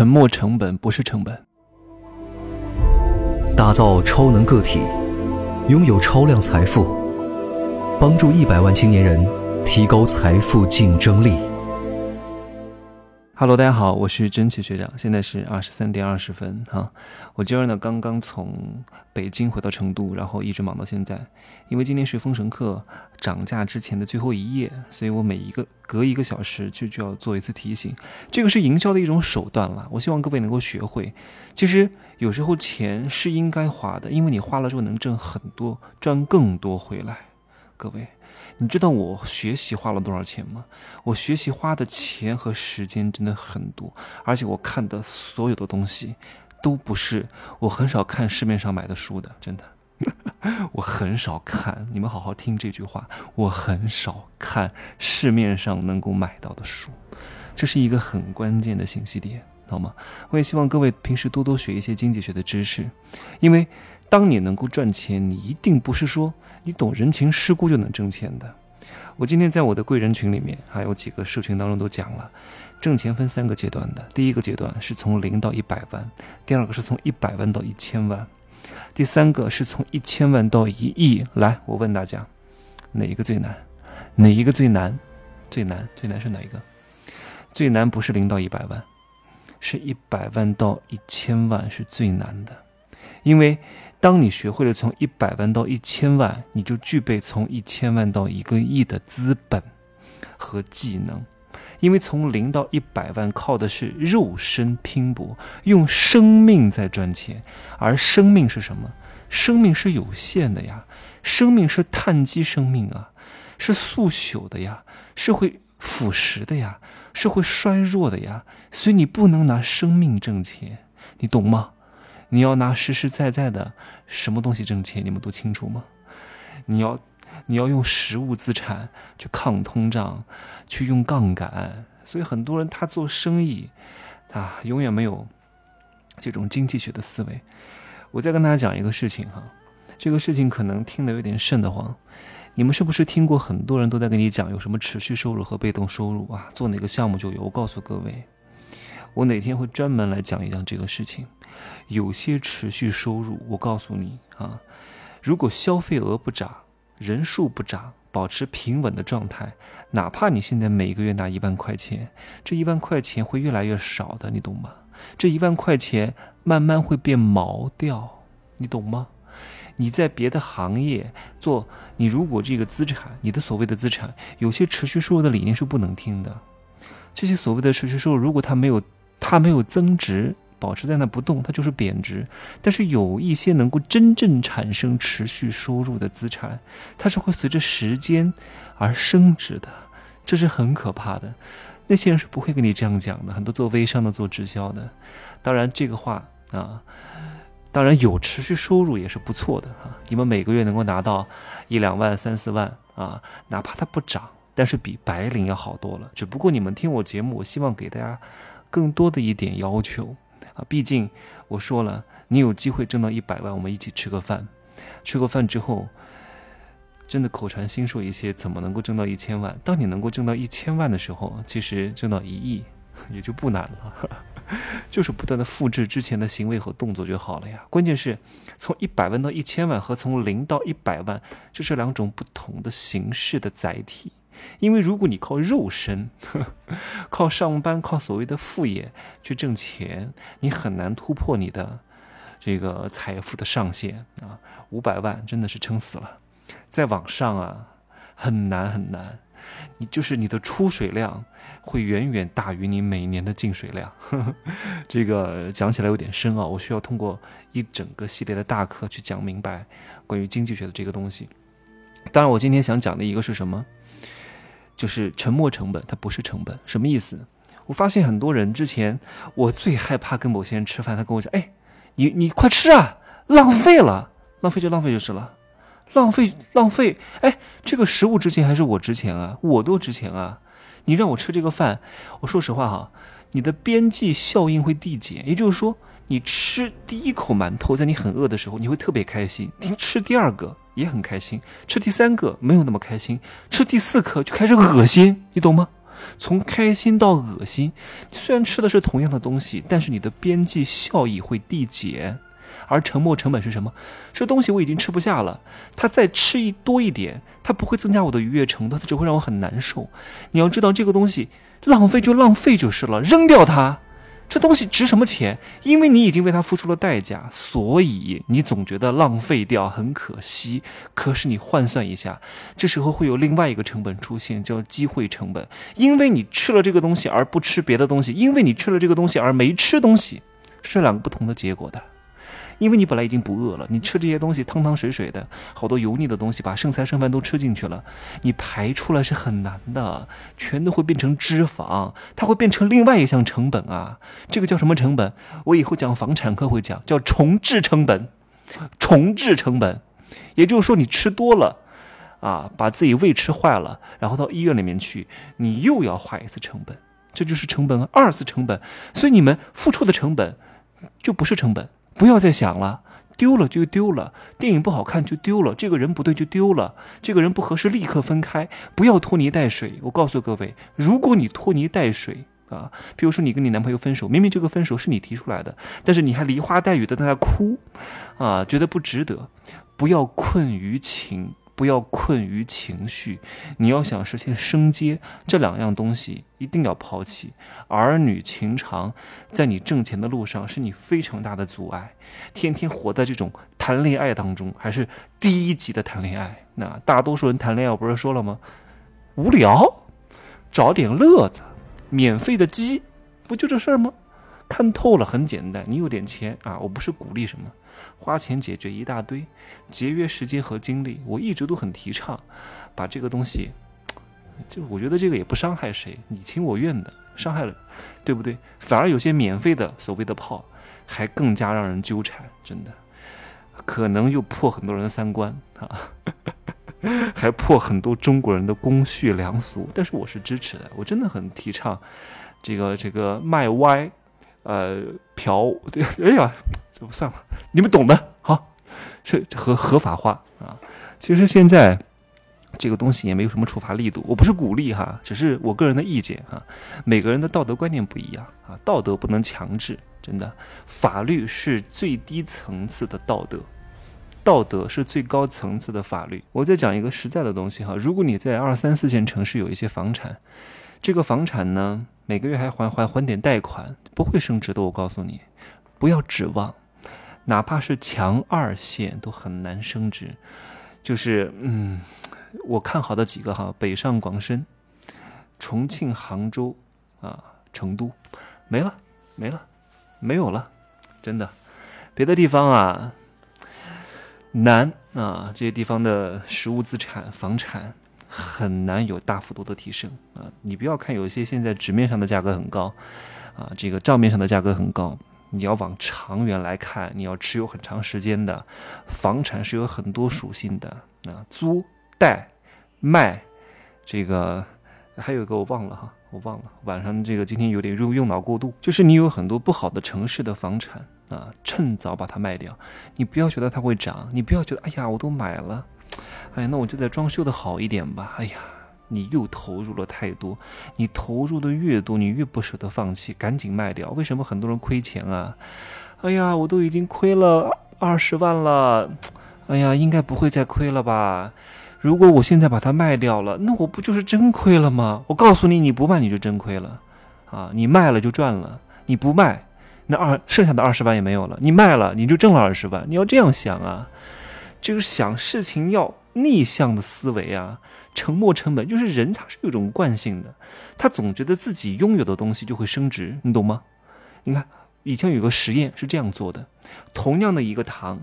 沉没成本不是成本。打造超能个体，拥有超量财富，帮助一百万青年人提高财富竞争力。Hello，大家好，我是真奇学长，现在是二十三点二十分哈。我今儿呢刚刚从北京回到成都，然后一直忙到现在。因为今天是封神课涨价之前的最后一页，所以我每一个隔一个小时就就要做一次提醒。这个是营销的一种手段了，我希望各位能够学会。其实有时候钱是应该花的，因为你花了之后能挣很多，赚更多回来。各位。你知道我学习花了多少钱吗？我学习花的钱和时间真的很多，而且我看的所有的东西，都不是我很少看市面上买的书的，真的，我很少看。你们好好听这句话，我很少看市面上能够买到的书，这是一个很关键的信息点，好吗？我也希望各位平时多多学一些经济学的知识，因为当你能够赚钱，你一定不是说。你懂人情世故就能挣钱的。我今天在我的贵人群里面，还有几个社群当中都讲了，挣钱分三个阶段的。第一个阶段是从零到一百万，第二个是从一百万到一千万，第三个是从一千万到一亿。来，我问大家，哪一个最难？哪一个最难？最难？最难是哪一个？最难不是零到一百万，是一百万到一千万是最难的，因为。当你学会了从一百万到一千万，你就具备从一千万到一个亿的资本和技能。因为从零到一百万靠的是肉身拼搏，用生命在赚钱。而生命是什么？生命是有限的呀，生命是碳基生命啊，是速朽的呀，是会腐蚀的呀，是会衰弱的呀。所以你不能拿生命挣钱，你懂吗？你要拿实实在在的什么东西挣钱？你们都清楚吗？你要，你要用实物资产去抗通胀，去用杠杆。所以很多人他做生意，啊，永远没有这种经济学的思维。我再跟大家讲一个事情哈，这个事情可能听得有点瘆得慌。你们是不是听过很多人都在跟你讲有什么持续收入和被动收入啊？做哪个项目就有。我告诉各位，我哪天会专门来讲一讲这个事情。有些持续收入，我告诉你啊，如果消费额不涨，人数不涨，保持平稳的状态，哪怕你现在每个月拿一万块钱，这一万块钱会越来越少的，你懂吗？这一万块钱慢慢会变毛掉，你懂吗？你在别的行业做，你如果这个资产，你的所谓的资产，有些持续收入的理念是不能听的。这些所谓的持续收入，如果它没有，它没有增值。保持在那不动，它就是贬值。但是有一些能够真正产生持续收入的资产，它是会随着时间而升值的，这是很可怕的。那些人是不会跟你这样讲的，很多做微商的、做直销的。当然，这个话啊，当然有持续收入也是不错的啊。你们每个月能够拿到一两万、三四万啊，哪怕它不涨，但是比白领要好多了。只不过你们听我节目，我希望给大家更多的一点要求。啊，毕竟我说了，你有机会挣到一百万，我们一起吃个饭。吃过饭之后，真的口传心授一些，怎么能够挣到一千万？当你能够挣到一千万的时候，其实挣到一亿 也就不难了，就是不断的复制之前的行为和动作就好了呀。关键是从一百万到一千万和从零到一百万，这是两种不同的形式的载体。因为如果你靠肉身，靠上班，靠所谓的副业去挣钱，你很难突破你的这个财富的上限啊！五百万真的是撑死了，再往上啊，很难很难。你就是你的出水量会远远大于你每年的进水量。呵 呵这个讲起来有点深啊，我需要通过一整个系列的大课去讲明白关于经济学的这个东西。当然，我今天想讲的一个是什么？就是沉没成本，它不是成本，什么意思？我发现很多人之前，我最害怕跟某些人吃饭，他跟我讲：“哎，你你快吃啊，浪费了，浪费就浪费就是了，浪费浪费。哎，这个食物值钱还是我值钱啊？我多值钱啊！你让我吃这个饭，我说实话哈，你的边际效应会递减，也就是说。”你吃第一口馒头，在你很饿的时候，你会特别开心；你吃第二个也很开心，吃第三个没有那么开心，吃第四颗就开始恶心，你懂吗？从开心到恶心。虽然吃的是同样的东西，但是你的边际效益会递减。而沉没成本是什么？这东西我已经吃不下了，它再吃一多一点，它不会增加我的愉悦程度，它只会让我很难受。你要知道，这个东西浪费就浪费就是了，扔掉它。这东西值什么钱？因为你已经为它付出了代价，所以你总觉得浪费掉很可惜。可是你换算一下，这时候会有另外一个成本出现，叫机会成本。因为你吃了这个东西而不吃别的东西，因为你吃了这个东西而没吃东西，是两个不同的结果的。因为你本来已经不饿了，你吃这些东西汤汤水水的，好多油腻的东西把剩菜剩饭都吃进去了，你排出来是很难的，全都会变成脂肪，它会变成另外一项成本啊，这个叫什么成本？我以后讲房产课会讲，叫重置成本，重置成本，也就是说你吃多了，啊，把自己胃吃坏了，然后到医院里面去，你又要花一次成本，这就是成本二次成本，所以你们付出的成本就不是成本。不要再想了，丢了就丢了。电影不好看就丢了，这个人不对就丢了，这个人不合适立刻分开，不要拖泥带水。我告诉各位，如果你拖泥带水啊，比如说你跟你男朋友分手，明明这个分手是你提出来的，但是你还梨花带雨的在那哭，啊，觉得不值得，不要困于情。不要困于情绪，你要想实现升阶，这两样东西一定要抛弃。儿女情长，在你挣钱的路上是你非常大的阻碍。天天活在这种谈恋爱当中，还是低级的谈恋爱。那大多数人谈恋爱，不是说了吗？无聊，找点乐子，免费的鸡，不就这事儿吗？看透了，很简单。你有点钱啊，我不是鼓励什么。花钱解决一大堆，节约时间和精力，我一直都很提倡，把这个东西，就我觉得这个也不伤害谁，你情我愿的，伤害了，对不对？反而有些免费的所谓的炮，还更加让人纠缠，真的，可能又破很多人三观啊，还破很多中国人的公序良俗。但是我是支持的，我真的很提倡这个这个卖歪。呃，嫖对，哎呀，这不算了，你们懂的，好，是合合法化啊。其实现在这个东西也没有什么处罚力度，我不是鼓励哈，只是我个人的意见哈。每个人的道德观念不一样啊，道德不能强制，真的，法律是最低层次的道德，道德是最高层次的法律。我再讲一个实在的东西哈，如果你在二三四线城市有一些房产，这个房产呢？每个月还还还还点贷款，不会升值的。我告诉你，不要指望，哪怕是强二线都很难升值。就是，嗯，我看好的几个哈，北上广深、重庆、杭州啊、成都，没了，没了，没有了，真的。别的地方啊，难啊，这些地方的实物资产、房产。很难有大幅度的提升啊！你不要看有些现在纸面上的价格很高，啊，这个账面上的价格很高，你要往长远来看，你要持有很长时间的房产是有很多属性的啊，租、贷、卖，这个还有一个我忘了哈，我忘了，晚上这个今天有点用用脑过度，就是你有很多不好的城市的房产啊，趁早把它卖掉，你不要觉得它会涨，你不要觉得哎呀我都买了。哎，那我就再装修的好一点吧。哎呀，你又投入了太多，你投入的越多，你越不舍得放弃，赶紧卖掉。为什么很多人亏钱啊？哎呀，我都已经亏了二十万了，哎呀，应该不会再亏了吧？如果我现在把它卖掉了，那我不就是真亏了吗？我告诉你，你不卖你就真亏了，啊，你卖了就赚了，你不卖，那二剩下的二十万也没有了。你卖了，你就挣了二十万。你要这样想啊。就是想事情要逆向的思维啊，沉没成本就是人他是有一种惯性的，他总觉得自己拥有的东西就会升值，你懂吗？你看以前有个实验是这样做的，同样的一个糖，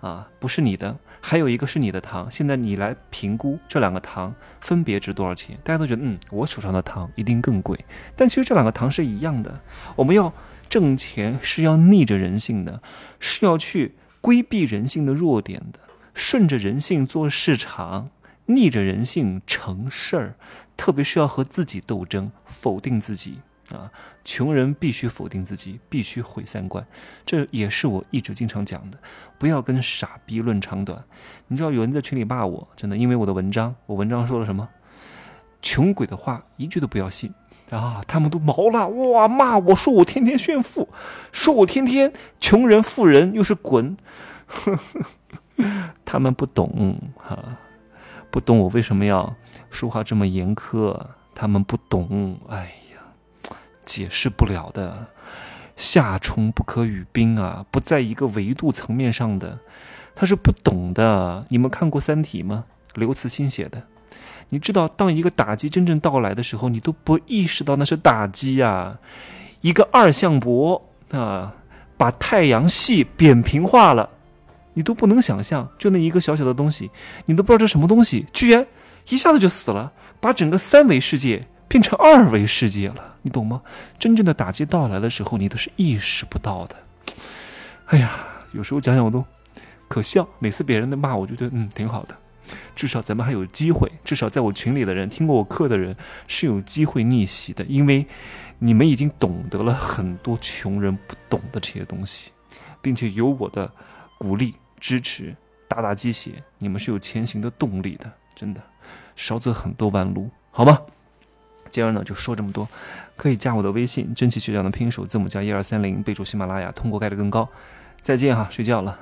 啊不是你的，还有一个是你的糖，现在你来评估这两个糖分别值多少钱？大家都觉得嗯我手上的糖一定更贵，但其实这两个糖是一样的。我们要挣钱是要逆着人性的，是要去规避人性的弱点的。顺着人性做市场，逆着人性成事儿，特别是要和自己斗争，否定自己啊！穷人必须否定自己，必须毁三观，这也是我一直经常讲的。不要跟傻逼论长短。你知道有人在群里骂我，真的，因为我的文章，我文章说了什么？穷鬼的话一句都不要信啊！他们都毛了，哇，骂我说我天天炫富，说我天天穷人富人又是滚，他们不懂哈，不懂我为什么要说话这么严苛，他们不懂，哎呀，解释不了的。夏虫不可语冰啊，不在一个维度层面上的，他是不懂的。你们看过《三体》吗？刘慈欣写的。你知道，当一个打击真正到来的时候，你都不意识到那是打击呀。一个二向箔啊，把太阳系扁平化了，你都不能想象。就那一个小小的东西，你都不知道这什么东西，居然一下子就死了，把整个三维世界。变成二维世界了，你懂吗？真正的打击到来的时候，你都是意识不到的。哎呀，有时候讲讲我都可笑。每次别人的骂，我就觉得嗯挺好的，至少咱们还有机会。至少在我群里的人，听过我课的人是有机会逆袭的，因为你们已经懂得了很多穷人不懂的这些东西，并且有我的鼓励支持，打打鸡血，你们是有前行的动力的。真的，少走很多弯路，好吗？今儿呢就说这么多，可以加我的微信“真奇学长”的拼手字母加一二三零，备注喜马拉雅，通过概率更高。再见哈，睡觉了。